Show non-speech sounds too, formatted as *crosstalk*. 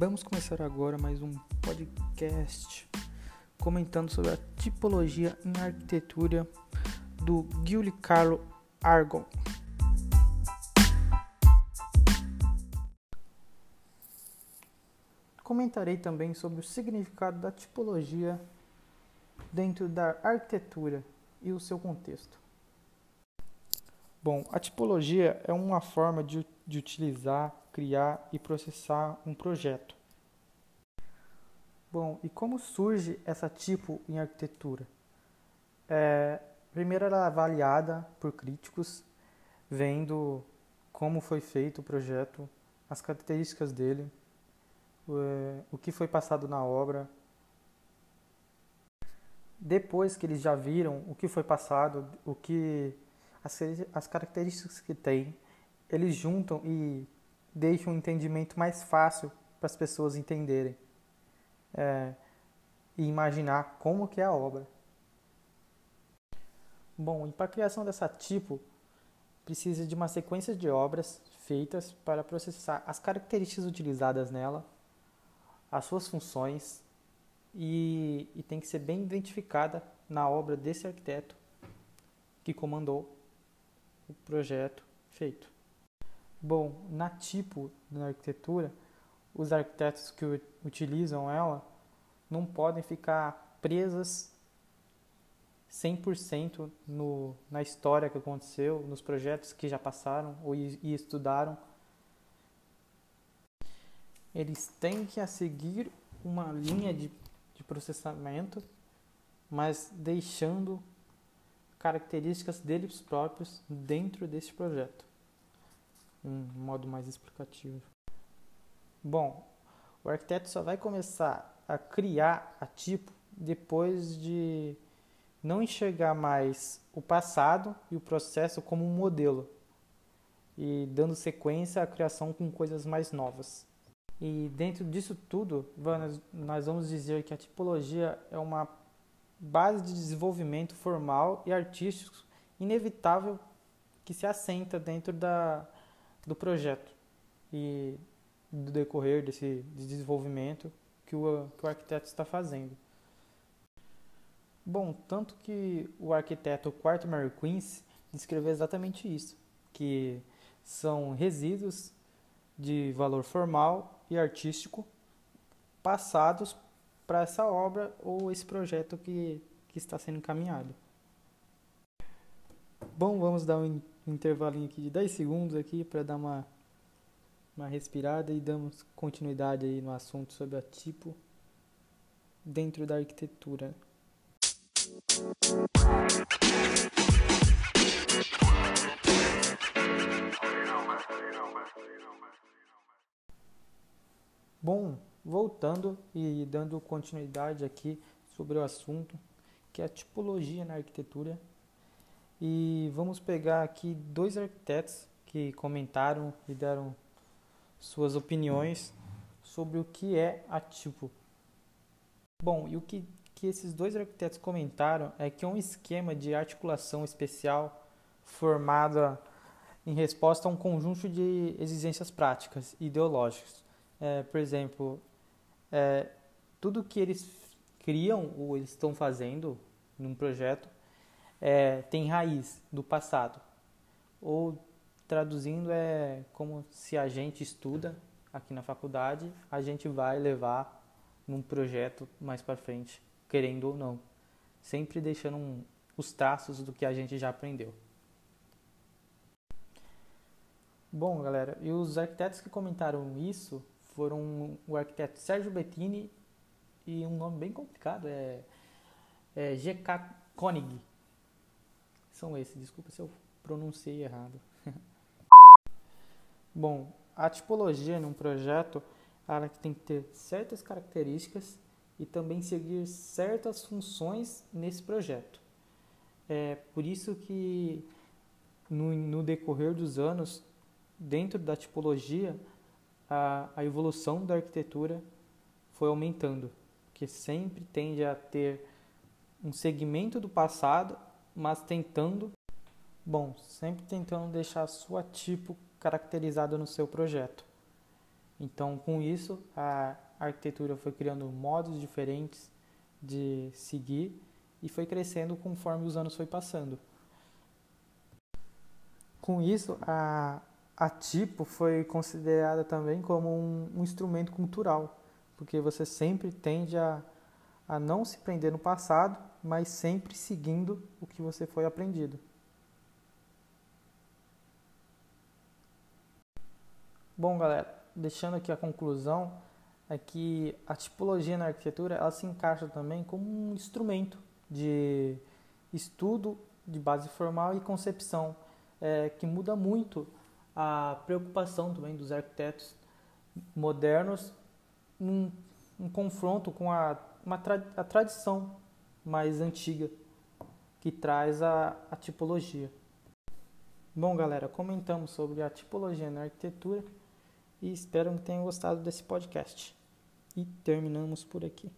Vamos começar agora mais um podcast comentando sobre a tipologia em arquitetura do Giulio Carlo Argon. Comentarei também sobre o significado da tipologia dentro da arquitetura e o seu contexto. Bom, a tipologia é uma forma de, de utilizar, criar e processar um projeto. Bom, e como surge essa tipo em arquitetura? É, primeiro ela é avaliada por críticos, vendo como foi feito o projeto, as características dele, o, é, que foi passado na obra. Depois que eles já viram o que foi passado, o que as, as características que tem, eles juntam e deixam um entendimento mais fácil para as pessoas entenderem é, e imaginar como que é a obra. Bom, e para a criação dessa tipo, precisa de uma sequência de obras feitas para processar as características utilizadas nela, as suas funções e, e tem que ser bem identificada na obra desse arquiteto que comandou o projeto feito. Bom, na tipo na arquitetura, os arquitetos que utilizam ela não podem ficar presas 100% no, na história que aconteceu, nos projetos que já passaram ou e, e estudaram. Eles têm que seguir uma linha de, de processamento, mas deixando características deles próprios dentro desse projeto. Um modo mais explicativo. Bom, o arquiteto só vai começar a criar a tipo depois de não enxergar mais o passado e o processo como um modelo e dando sequência à criação com coisas mais novas. E dentro disso tudo, nós vamos dizer que a tipologia é uma base de desenvolvimento formal e artístico inevitável que se assenta dentro da, do projeto e do decorrer desse desenvolvimento que o, que o arquiteto está fazendo. Bom, tanto que o arquiteto Quarto Mary Queens descreveu exatamente isso, que são resíduos de valor formal e artístico passados para essa obra ou esse projeto que, que está sendo encaminhado. Bom, vamos dar um intervalinho aqui de 10 segundos aqui para dar uma, uma respirada e damos continuidade aí no assunto sobre a tipo dentro da arquitetura. Bom, voltando e dando continuidade aqui sobre o assunto, que é a tipologia na arquitetura. E vamos pegar aqui dois arquitetos que comentaram e deram suas opiniões sobre o que é a tipo. Bom, e o que, que esses dois arquitetos comentaram é que é um esquema de articulação especial formada em resposta a um conjunto de exigências práticas e ideológicas. É, por exemplo, é, tudo que eles criam ou eles estão fazendo num projeto é, tem raiz do passado. Ou traduzindo é como se a gente estuda aqui na faculdade, a gente vai levar num projeto mais para frente, querendo ou não, sempre deixando um, os traços do que a gente já aprendeu. Bom, galera, e os arquitetos que comentaram isso foram o arquiteto Sérgio Bettini e um nome bem complicado, é, é G.K. Koenig. São esses, desculpa se eu pronunciei errado. *laughs* Bom, a tipologia num projeto ela tem que ter certas características e também seguir certas funções nesse projeto. É por isso que no, no decorrer dos anos, dentro da tipologia, a, a evolução da arquitetura foi aumentando, que sempre tende a ter um segmento do passado, mas tentando, bom, sempre tentando deixar a sua tipo caracterizada no seu projeto. Então, com isso, a arquitetura foi criando modos diferentes de seguir e foi crescendo conforme os anos foi passando. Com isso, a, a tipo foi considerada também como um, um instrumento cultural, porque você sempre tende a, a não se prender no passado, mas sempre seguindo o que você foi aprendido. Bom, galera, deixando aqui a conclusão, é que a tipologia na arquitetura ela se encaixa também como um instrumento de estudo de base formal e concepção, é, que muda muito a preocupação também dos arquitetos modernos em, em confronto com a, uma tra a tradição mais antiga que traz a, a tipologia. Bom, galera, comentamos sobre a tipologia na arquitetura e espero que tenham gostado desse podcast. E terminamos por aqui.